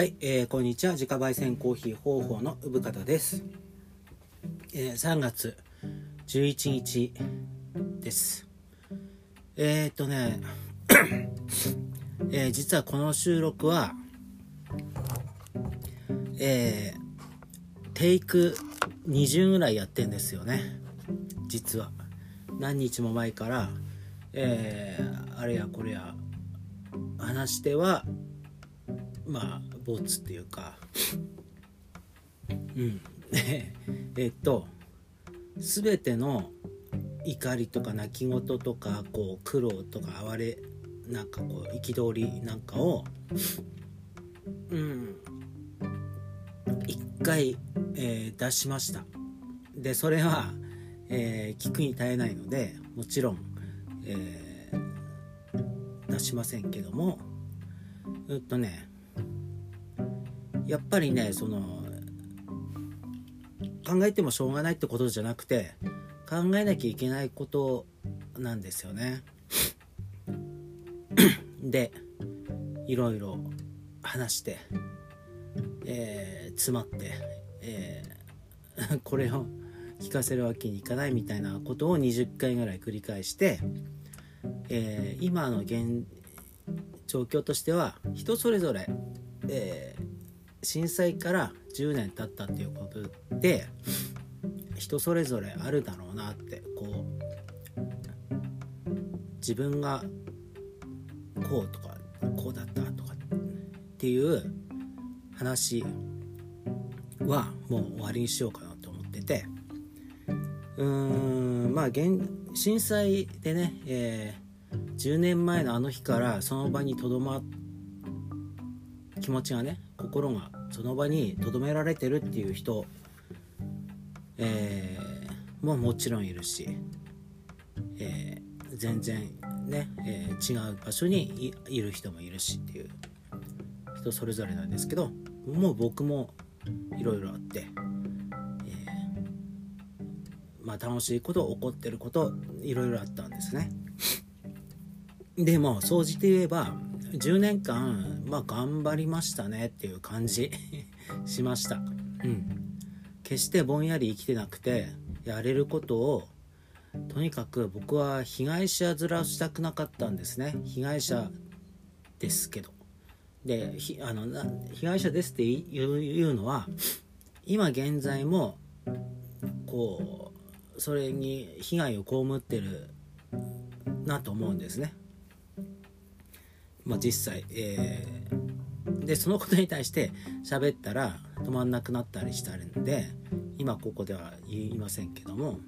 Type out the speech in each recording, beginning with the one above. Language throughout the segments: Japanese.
はい、えー、こんにちは。自家焙煎コーヒー方法の産方です、えー、3月11日です。えー、っとね えー、実はこの収録はえー、テイク20ぐらいやってんですよね。実は。何日も前からえー、あれやこれや話してはまあボツっていうか。うん。えっと全ての怒りとか泣き言とかこう苦労とか哀れなんかこう憤りなんかをうん。一回、えー出しました。でそれは、えー聞くに耐えないのでもちろん、えー出しませんけども。うんとねやっぱりねその考えてもしょうがないってことじゃなくて考えなきゃいけないことなんですよね。でいろいろ話して、えー詰まって、えー これを聞かせるわけにいかないみたいなことを20回ぐらい繰り返して、えー今の現状況としては人それぞれ、え震災から10年経ったっていうことで人それぞれあるだろうなってこう自分がこうとかこうだったとかっていう話はもう終わりにしようかなと思っててうーんまあ現震災でね、えー10年前のあの日からその場にとどま気持ちがね心がその場にとどめられてるっていう人、えーももちろんいるし、えー全然ね、えー違う場所にいる人もいるしっていう人それぞれなんですけどもう僕もいろいろあって、えーまあ楽しいこと起こってることいろいろあったんですね。でも総じて言えば10年間まあ頑張りましたねっていう感じ しました。うん。決してぼんやり生きてなくてやれることをとにかく僕は被害者面をしたくなかったんですね。被害者ですけど。でひあの被害者ですって言う言うのは今現在もこうそれに被害を被ってるなと思うんですね。まあ、実際、えーでそのことに対して喋ったら止まんなくなったりしたんで今ここでは言いませんけども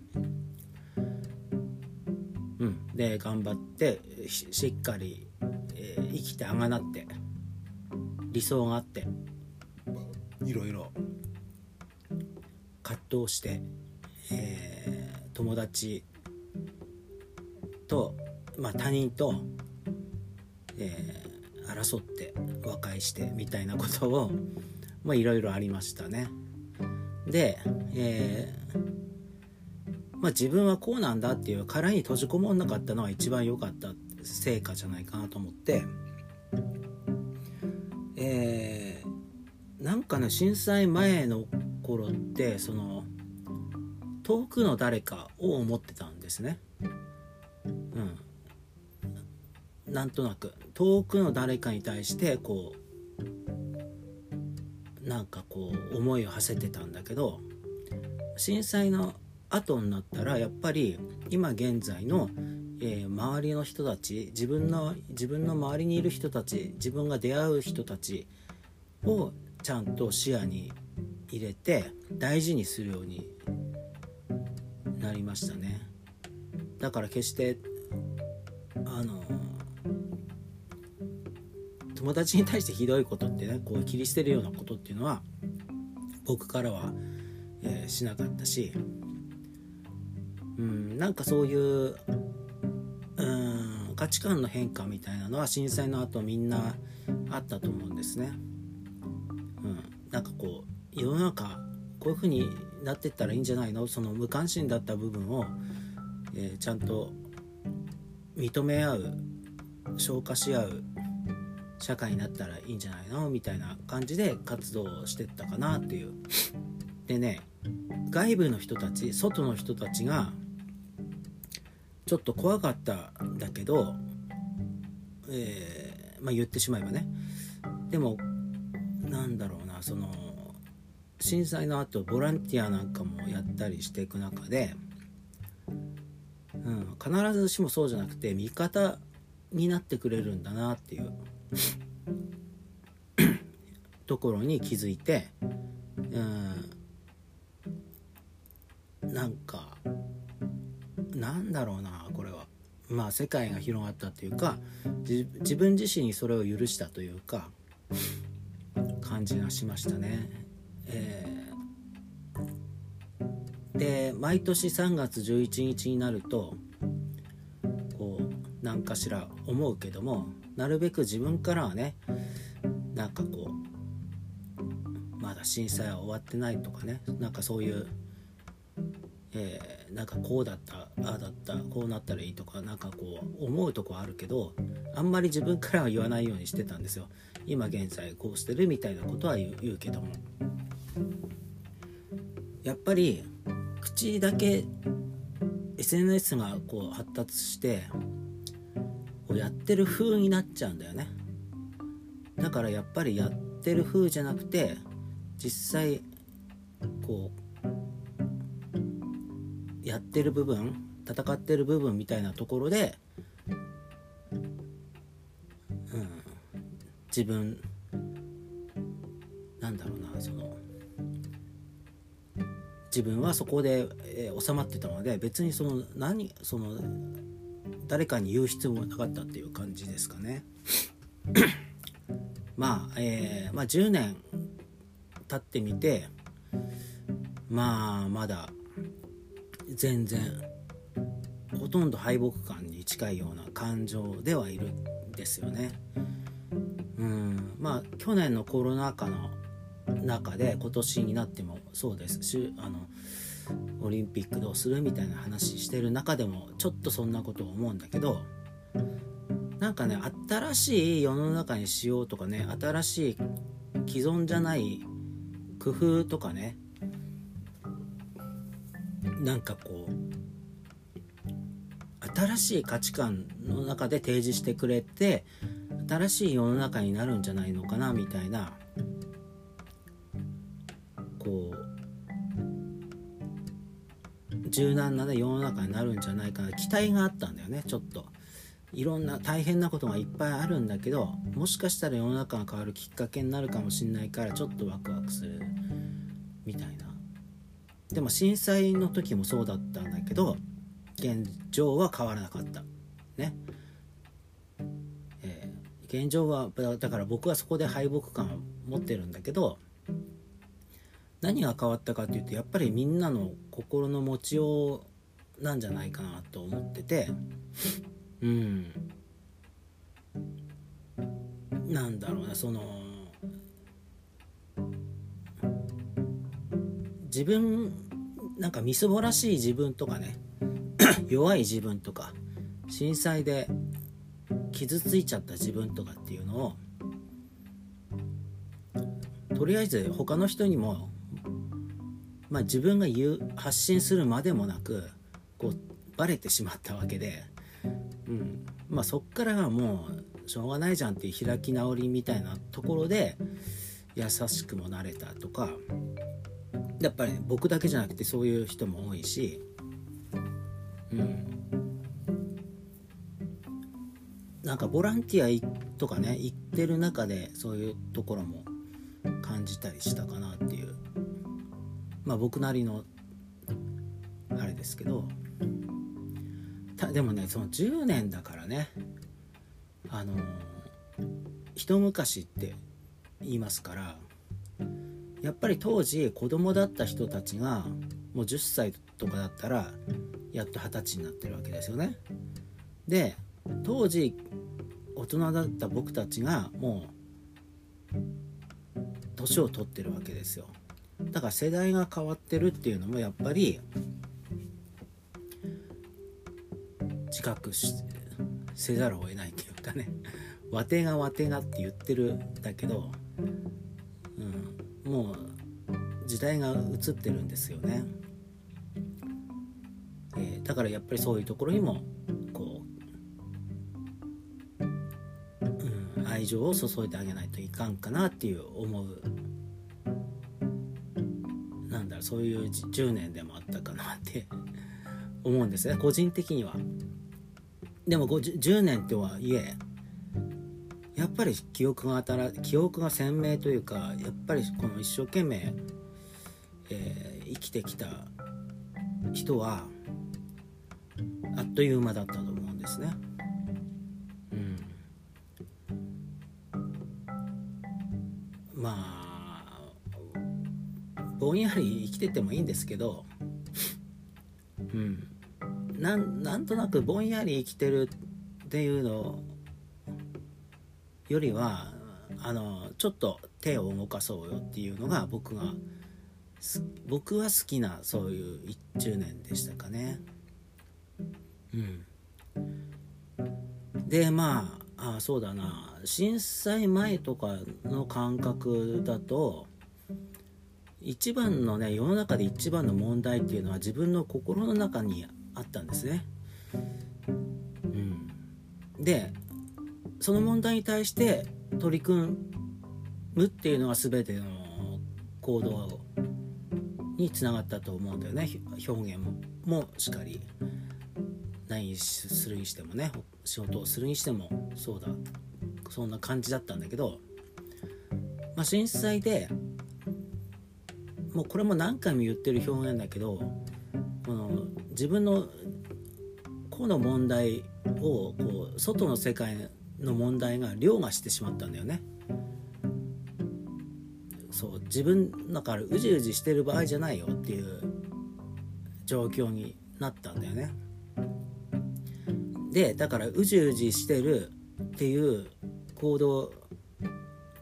うん。で頑張ってししっかり、えー生きてあがなって理想があっていろいろ。葛藤して、えー友達と、まあ、他人とえー争って和解してみたいなことをまあいろいろありましたね。で、えーまあ、自分はこうなんだっていう殻に閉じこもんなかったのは一番良かった成果じゃないかなと思って、えーなんかね震災前の頃ってその遠くの誰かを思ってたんですね。うんなんとなく。遠くの誰かに対してこうなんかこう思いを馳せてたんだけど震災の後になったらやっぱり今現在の、えー周りの人たち自分の自分の周りにいる人たち自分が出会う人たちをちゃんと視野に入れて大事にするようになりましたね。だから決してあの友達に対してひどいことってねこう切り捨てるようなことっていうのは僕からは、えーしなかったしうんなんかそういううん価値観の変化みたいなのは震災の後みんなあったと思うんですね。うん、なんかこう世の中こういう風になってったらいいんじゃないの？その無関心だった部分を、えーちゃんと認め合う消化し合う社会になったらいいんじゃないの？みたいな感じで活動してったかなっていう。でね外部の人たち外の人たちがちょっと怖かったんだけど、えー、まあ、言ってしまえばね。でもなんだろうなその震災の後ボランティアなんかもやったりしていく中で、うん、必ずしもそうじゃなくて味方になってくれるんだなっていう。ところに気づいて、うん、なんかなんだろうなこれはまあ世界が広がったというか自分自身にそれを許したというか感じがしましたね。えー、で毎年3月11日になるとこう何かしら思うけどもなるべく自分からはねなんかこうまだ震災は終わってないとかねなんかそういう、えー、なんかこうだったああだったこうなったらいいとかなんかこう思うとこあるけどあんまり自分からは言わないようにしてたんですよ。今現在こうしてるみたいなことは言うけども。やっぱり口だけ SNS がこう発達してこうやってる風になっちゃうんだよね。だからやっぱりやってる風じゃなくて実際こうやってる部分戦ってる部分みたいなところで、うん、自分なんだろうなその自分はそこで、えー、収まってたので別にその何その誰かに言う必要もなかったっていう感じですかね。まあ、えー、まあ10年経ってみてまあまだ全然ほとんど敗北感に近いような感情ではいるんですよね。うんまあ去年のコロナ禍の中で今年になってもそうです。しあのオリンピックどうするみたいな話してる中でもちょっとそんなことを思うんだけどなんかね新しい世の中にしようとかね新しい既存じゃない工夫とかねなんかこう新しい価値観の中で提示してくれて新しい世の中になるんじゃないのかなみたいなこう柔軟な、ね、世の中になるんじゃないかな。期待があったんだよねちょっと。いろんな大変なことがいっぱいあるんだけどもしかしたら世の中が変わるきっかけになるかもしれないからちょっとワクワクするみたいな。でも震災の時もそうだったんだけど現状は変わらなかった。ね。え、現状はだから僕はそこで敗北感を持ってるんだけど何が変わったかっていうとやっぱりみんなの心の持ちようなんじゃないかなと思ってて。うん。なんだろうなその自分なんかみすぼらしい自分とかね 弱い自分とか震災で傷ついちゃった自分とかっていうのをとりあえず他の人にもまあ、自分が言う発信するまでもなくこうバレてしまったわけで、うん。まあ、そっからはもうしょうがないじゃんっていう開き直りみたいなところで優しくもなれたとか。やっぱり僕だけじゃなくてそういう人も多いし、うん、なんかボランティアとかね行ってる中でそういうところも感じたりしたかなっていう。まあ僕なりのあれですけどでもねその10年だからねあの一昔って言いますからやっぱり当時子供だった人たちがもう10歳とかだったらやっと二十歳になってるわけですよね。で当時大人だった僕たちがもう年を取ってるわけですよ。だから世代が変わってるっていうのもやっぱり自覚せざるを得ないというかね。わてがわてがって言ってるんだけど、うん、もう時代が移ってるんですよね、えー、だからやっぱりそういうところにもこう、うん、愛情を注いであげないといかんかなっていう思うそういう10年でもあったかなって 思うんですね。個人的には。でも10年とはいえやっぱり記憶が当たら記憶が鮮明というかやっぱりこの一生懸命、えー、生きてきた人はあっという間だったと思うんですね。うん、まあぼんやり生きててもいいんですけど、うん、なんなんとなくぼんやり生きてるっていうのよりはあのちょっと手を動かそうよっていうのが僕が僕は好きなそういう10年でしたかね。うん、でまああそうだな。震災前とかの感覚だと一番のね世の中で一番の問題っていうのは自分の心の中にあったんですね。うん、でその問題に対して取り組むっていうのが全ての行動につながったと思うんだよね。表現もしっかり何するにしてもね仕事をするにしてもそうだ。そんな感じだったんだけど、まあ、震災でもうこれも何回も言ってる表現だけどこの自分の個の問題をこう外の世界の問題が凌駕してしまったんだよね。そう自分だからうじうじしてる場合じゃないよっていう状況になったんだよね。でだからうじうじしてるっていう行動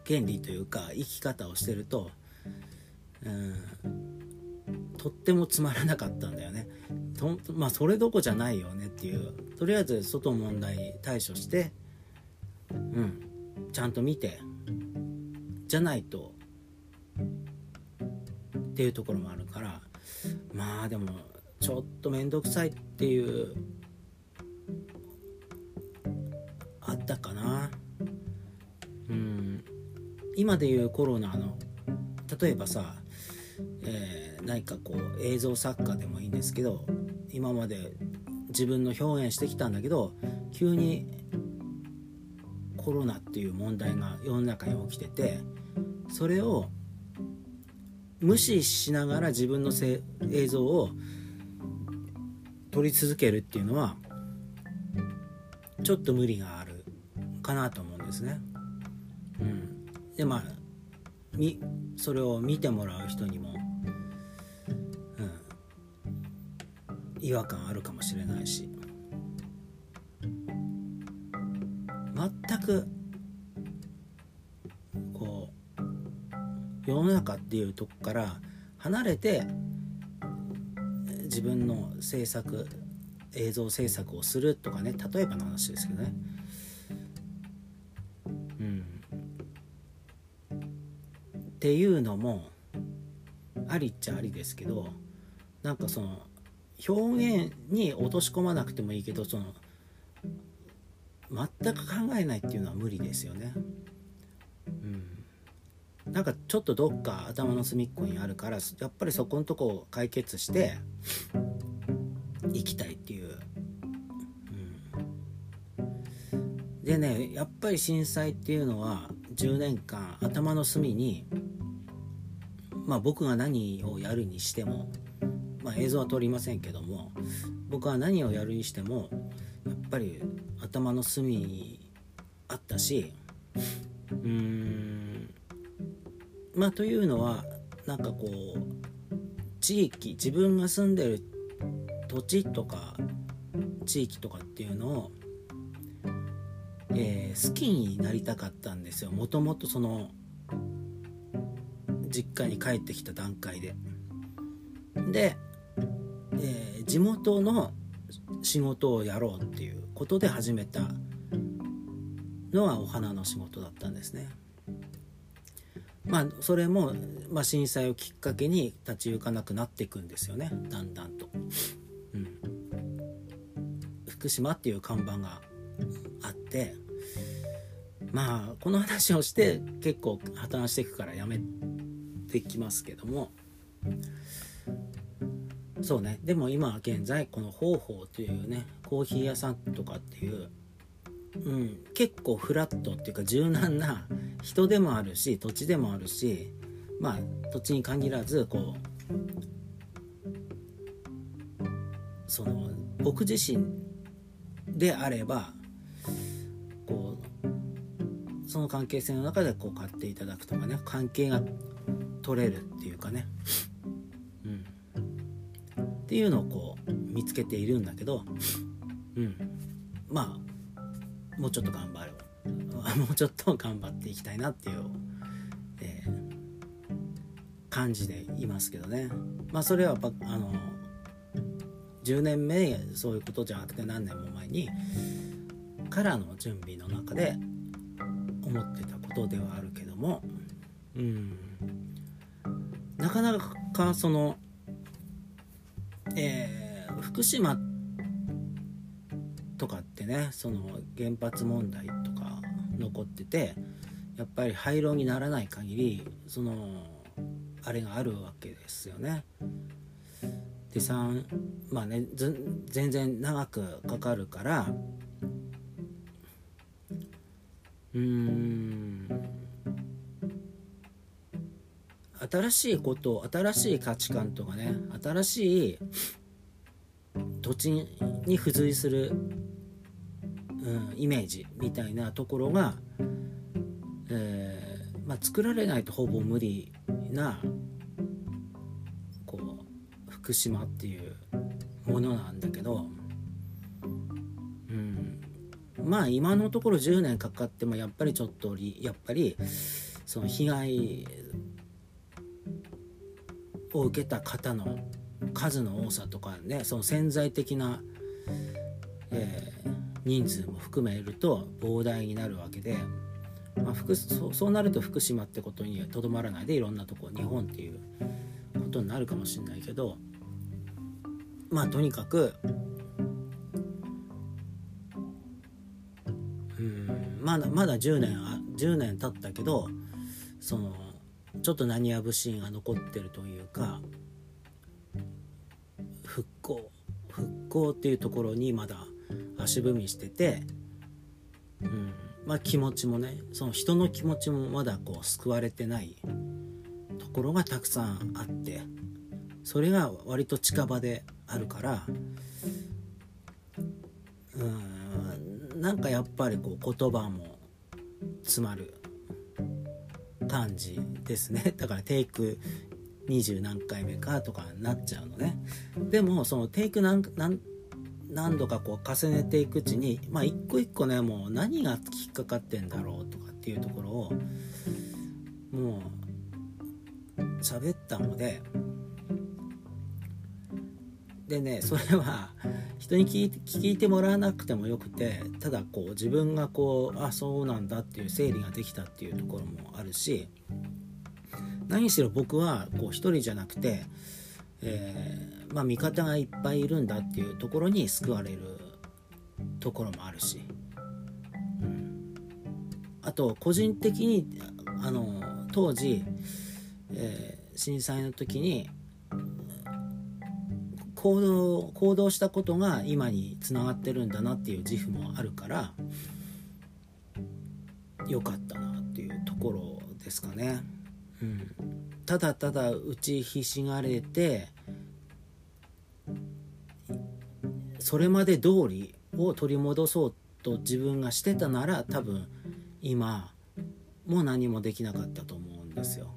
原理というか生き方をしてるとうん。とってもつまらなかったんだよね。とまあそれどこじゃないよねっていう。とりあえず外問題対処してうん。ちゃんと見てじゃないとっていうところもあるから。まあでもちょっと面倒くさいっていうあったかな。うん。今でいうコロナの例えばさ、えー、何かこう映像作家でもいいんですけど今まで自分の表現してきたんだけど急にコロナっていう問題が世の中に起きててそれを無視しながら自分のせ映像を撮り続けるっていうのはちょっと無理があるかなと思うんですね。うん、でまあみそれを見てもらう人にも、違和感あるかもしれないし全くこう世の中っていうとこから離れて自分の制作映像制作をするとかね例えばの話ですけどね。うん。っていうのもありっちゃありですけどなんかその表現に落とし込まなくてもいいけどその全く考えないっていうのは無理ですよね。うん、なんかちょっとどっか頭の隅っこにあるからやっぱりそこのとこを解決していきたいっていう。うん、でねやっぱり震災っていうのは10年間頭の隅にまあ僕が何をやるにしてもまあ映像は撮りませんけども僕は何をやるにしてもやっぱり頭の隅にあったしうーんまあというのはなんかこう地域自分が住んでる土地とか地域とかっていうのを、えー、好きになりたかったんですよもともとその実家に帰ってきた段階で。で、えー、地元の仕事をやろうっていうことで始めたのはお花の仕事だったんですね。まあそれも、まあ、震災をきっかけに立ち行かなくなっていくんですよねだんだんと。うん、福島っていう看板があってまあこの話をして結構破綻していくからやめてきますけどもそうね。でも今現在この方法というねコーヒー屋さんとかっていううん、結構フラットっていうか柔軟な人でもあるし土地でもあるしまあ土地に限らずこうその僕自身であればこうその関係性の中でこう買っていただくとかね関係が取れるっていうかね、っていうのをこう見つけているんだけど、うん、まあもうちょっと頑張る もうちょっと頑張っていきたいなっていう、えー、感じでいますけどね。まあそれはあの10年目そういうことじゃなくて何年も前にからの準備の中で思ってたことではあるけどもうん。なかなかその、福島とかってねその原発問題とか残っててやっぱり廃炉にならない限りそのあれがあるわけですよね。で3まあね全然長くかかるからうーん新しいこと新しい価値観とかね新しい土地に付随するうん、イメージみたいなところが、えー、まあ、作られないとほぼ無理なこう福島っていうものなんだけど、うん、まあ今のところ10年かかってもやっぱりちょっとやっぱりその被害を受けた方の数の多さとかねその潜在的な、えー人数も含めると膨大になるわけで、まあ、福そうなると福島ってことにとどまらないでいろんなとこ日本っていうことになるかもしれないけどまあとにかくうんまだまだ10年あ10年経ったけどそのちょっと何や節が残ってるというか復興っていうところにまだ足踏みしてて、うんまあ、気持ちもねその人の気持ちもまだこう救われてないところがたくさんあってそれが割と近場であるからうんなんかやっぱりこう言葉も詰まる感じですね。だからテイク20何回目かとかなっちゃうのね。でもそのテイク何何度かこう重ねていくうちにまあ一個一個ねもう何がきっかかってんだろうとかっていうところをもう喋ったのででねそれは人に聞いて聞いてもらわなくてもよくてただこう自分がこうあそうなんだっていう整理ができたっていうところもあるし何しろ僕はこう一人じゃなくてえー、まあ、味方がいっぱいいるんだっていうところに救われるところもあるし、うん、あと個人的にあの当時、えー、震災の時に行動行動したことが今につながってるんだなっていう自負もあるから良かったなっていうところですかね。うんただただ打ちひしがれてそれまで通りを取り戻そうと自分がしてたなら多分今も何もできなかったと思うんですよ。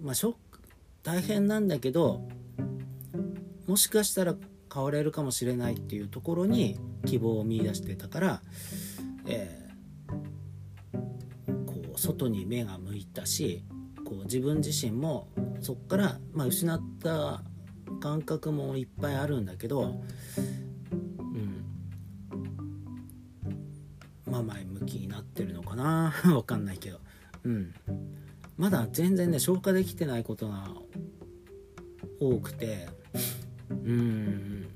まあショック大変なんだけどもしかしたら変われるかもしれないっていうところに希望を見いだしてたから、えー、外に目が向いたしこう自分自身もそこから、まあ、失った感覚もいっぱいあるんだけど、うん、甘い向きになってるのかな？わかんないけど。うん。まだ全然ね消化できてないことが多くてうん。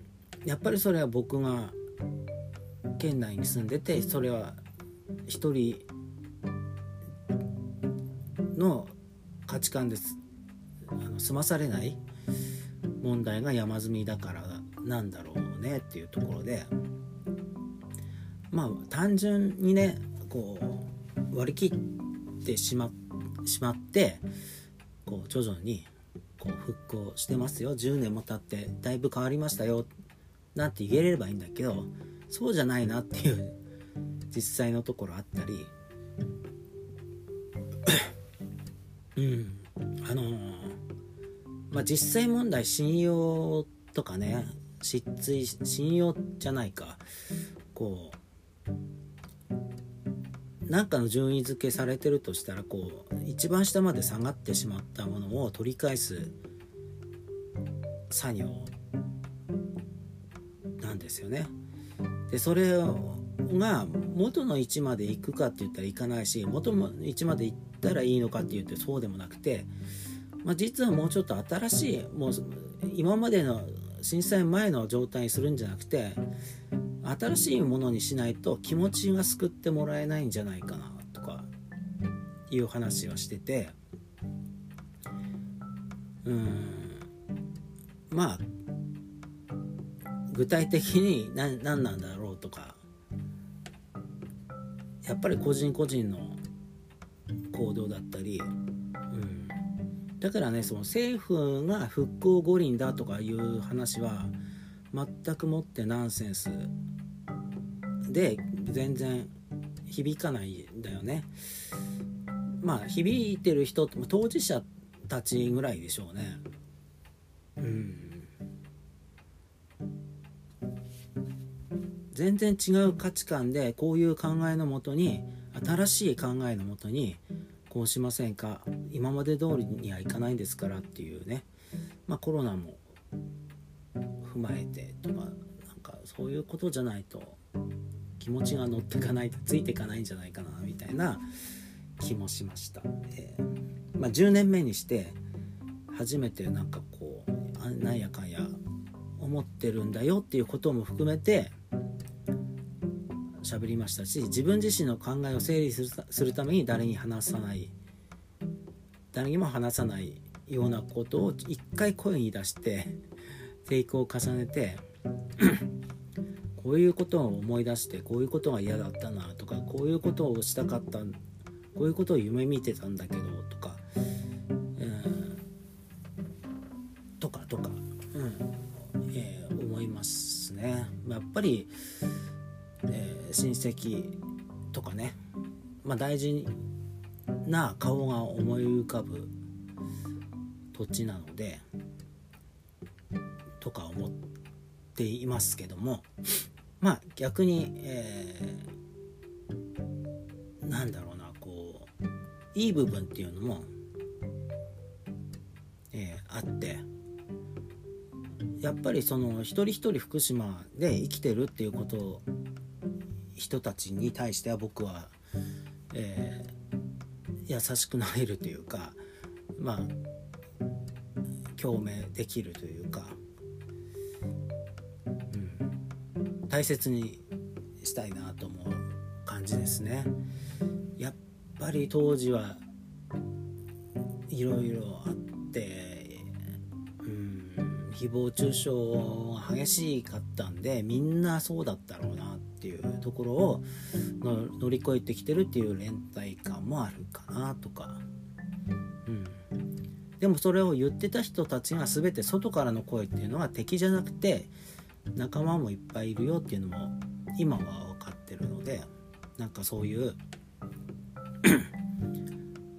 やっぱりそれは僕が県内に住んでてそれは一人の価値観です。あの済まされない問題が山積みだからなんだろうねっていうところで。まあ単純にねこう割り切ってしましまってこう徐々にこう復興してますよ。10年も経ってだいぶ変わりましたよ。なんて言えればいいんだけどそうじゃないなっていう実際のところあったりうんあのー、まあ実際問題信用とかね失墜信用じゃないかこうなんかの順位付けされてるとしたらこう一番下まで下がってしまったものを取り返す作業なんですよね。でそれが元の位置まで行くかって言ったら行かないし元の位置まで行ったらいいのかって言ってそうでもなくて、まあ、実はもうちょっと新しいもう今までの震災前の状態にするんじゃなくて新しいものにしないと気持ちが救ってもらえないんじゃないかなとかいう話はしててうんまあ具体的に何何なんだろうとかやっぱり個人個人の行動だったり、うん、だからねその政府が復興五輪だとかいう話は全くもってナンセンス。で全然響かないんだよね。まあ響いてる人当事者たちぐらいでしょうね。うん。全然違う価値観でこういう考えのもとに新しい考えのもとにこうしませんか？今まで通りにはいかないんですからっていうね。まあコロナも踏まえてとかなんかそういうことじゃないと気持ちが乗ってかないついていかないんじゃないかなみたいな気もしました、えー、まあ、10年目にして初めてなんかこうなんやかんや思ってるんだよっていうことも含めて喋りましたし自分自身の考えを整理するために誰に話さない誰にも話さないようなことを一回声に出してテイクを重ねてこういうことを思い出してこういうことが嫌だったなとかこういうことをしたかったこういうことを夢見てたんだけどとか、えー、とかとか、うんえー、思いますね。やっぱり、親戚とかね、まあ、大事な顔が思い浮かぶ土地なのでとか思っていますけどもまあ逆に、えー、なんだろうなこういい部分っていうのも、えー、あってやっぱりその一人一人福島で生きてるっていうこと人たちに対しては僕は、えー、優しくなれるというかまあ共鳴できるというか、うん、大切にしたいなと思う感じですね。やっぱり当時はいろいろあってうん誹謗中傷が激しかったんでみんなそうだったろういうところを乗り越えてきてるっていう連帯感もあるかなとか、うん、でもそれを言ってた人たちが全て外からの声っていうのは敵じゃなくて仲間もいっぱいいるよっていうのも今は分かってるのでなんかそういう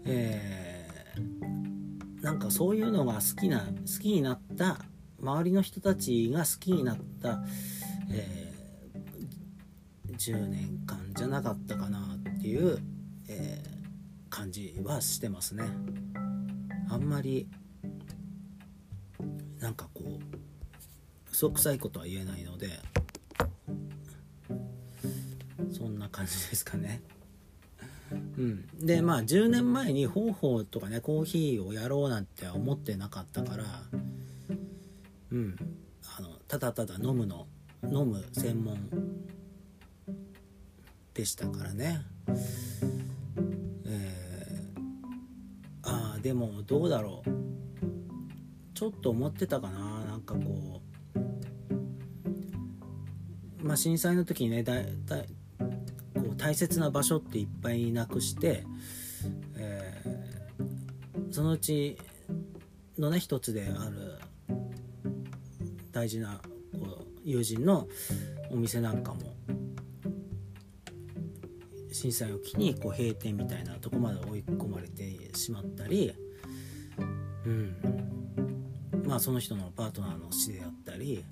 えー、なんかそういうのが好きな好きになった周りの人たちが好きになった、えー10年間じゃなかったかなっていう、えー、感じはしてますね。あんまりなんかこう嘘くさいことは言えないのでそんな感じですかね。うん、でまあ10年前に方法とかねコーヒーをやろうなんて思ってなかったから、うん、あのただただ飲むの飲む専門でしたからね。えー、ああでもどうだろうちょっと思ってたかななんかこうまあ震災の時にねだだこう大切な場所っていっぱいなくして、えー、そのうちのね一つである大事なこう友人のお店なんかも震災を機にこう閉店みたいなとこまで追い込まれてしまったり、うん、まあその人のパートナーの死であったり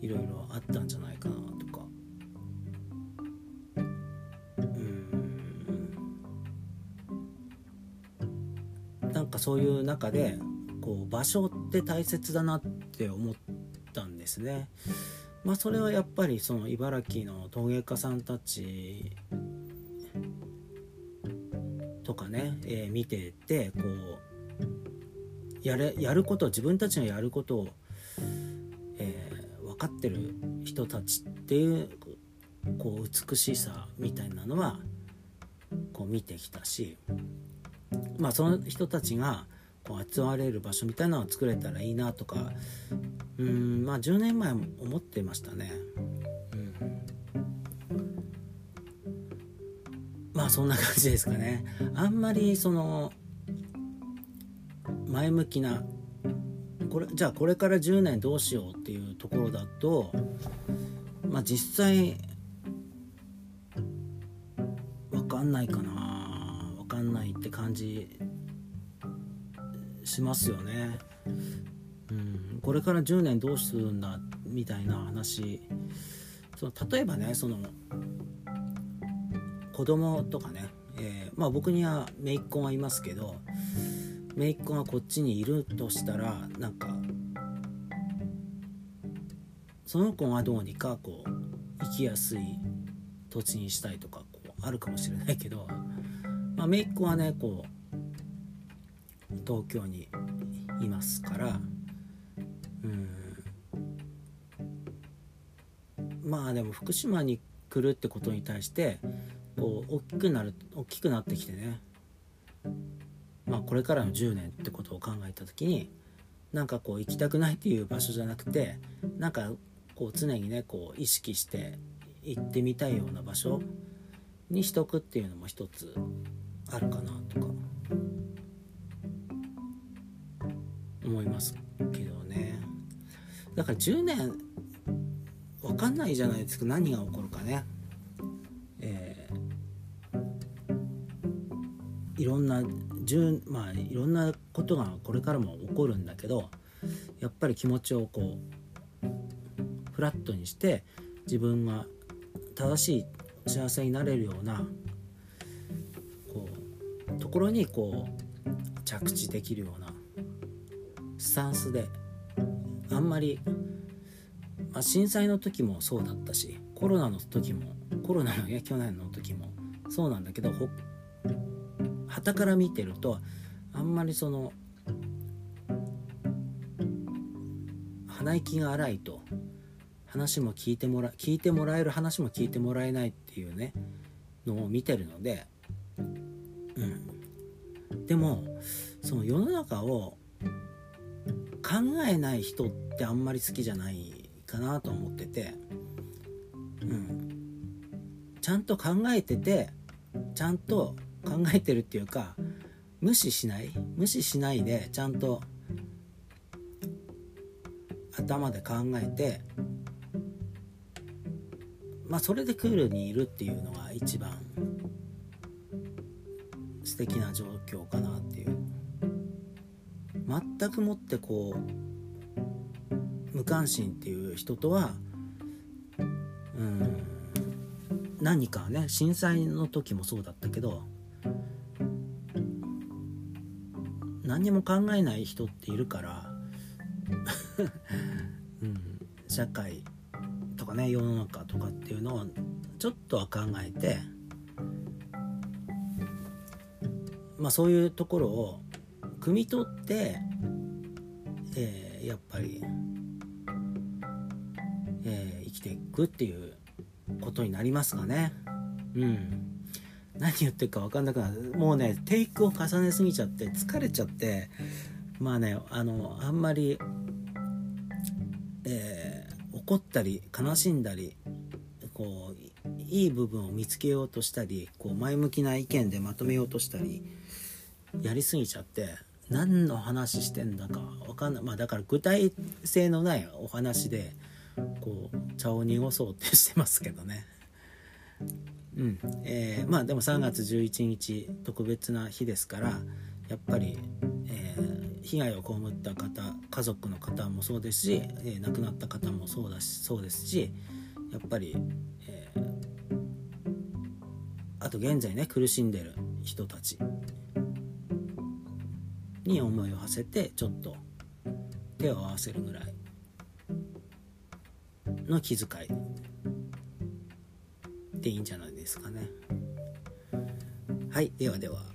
いろいろあったんじゃないかなとか。うん。なんかそういう中でこう場所って大切だなって思ったんですね。まあそれはやっぱりその茨城の陶芸家さんたちとかね、えー、見ててこうやれやること自分たちのやることを、えー、分かってる人たちっていうこう美しさみたいなのはこう見てきたしまあその人たちがこう集まれる場所みたいなのを作れたらいいなとかうんまあ10年前も思ってましたね。まあそんな感じですかね。あんまりその前向きなこれじゃあこれから10年どうしようっていうところだとまあ実際分かんないかな分かんないって感じしますよね。うん、これから10年どうするんだみたいな話その例えばねその子供とかね、えー、まあ僕には姪っ子がいますけど姪っ子がこっちにいるとしたらなんかその子がどうにかこう生きやすい土地にしたいとかこうあるかもしれないけど、まあ、姪っ子はねこう東京にいますからうん。まあでも福島に来るってことに対してこう大きくなる大きくなってきてね。まあ、これからの10年ってことを考えた時になんかこう行きたくないっていう場所じゃなくてなんかこう常にねこう意識して行ってみたいような場所にしとくっていうのも一つあるかなとか思いますけどね。だから10年分かんないじゃないですか。何が起こいろんなまあいろんなことがこれからも起こるんだけどやっぱり気持ちをこうフラットにして自分が正しい幸せになれるようなこうところにこう着地できるようなスタンスであんまり、まあ、震災の時もそうだったしコロナの時もコロナの去年の時もそうなんだけど旗から見てるとあんまりその鼻息が荒いと話も聞いてもら聞いてもらえる話も聞いてもらえないっていうねのを見てるので、うん、でもその世の中を考えない人ってあんまり好きじゃないかなと思ってて、うん、ちゃんと考えててちゃんと考えてるっていうか無視しない無視しないでちゃんと頭で考えてまあそれでクールにいるっていうのが一番素敵な状況かなっていう。全くもってこう無関心っていう人とはうん何かね震災の時もそうだったけど何にも考えない人っているから、うん、社会とかね世の中とかっていうのをちょっとは考えてまあそういうところを汲み取って、えー、やっぱり、えー、生きていくっていうことになりますかね。うん。何言ってるか分かんなくなる。もうねテイクを重ねすぎちゃって疲れちゃってまあねあのあんまりえー、怒ったり悲しんだりこういい部分を見つけようとしたりこう前向きな意見でまとめようとしたりやりすぎちゃって何の話してんだか分かんない。まあだから具体性のないお話でこう茶を濁そうってしてますけどね。うん。えー、まあでも3月11日特別な日ですからやっぱり、えー、被害を被った方家族の方もそうですし、えー、亡くなった方もそうだしそうですしやっぱり、え、あと現在ね苦しんでる人たちに思いを馳せてちょっと手を合わせるぐらいの気遣いていいんじゃないですかね。はいではでは。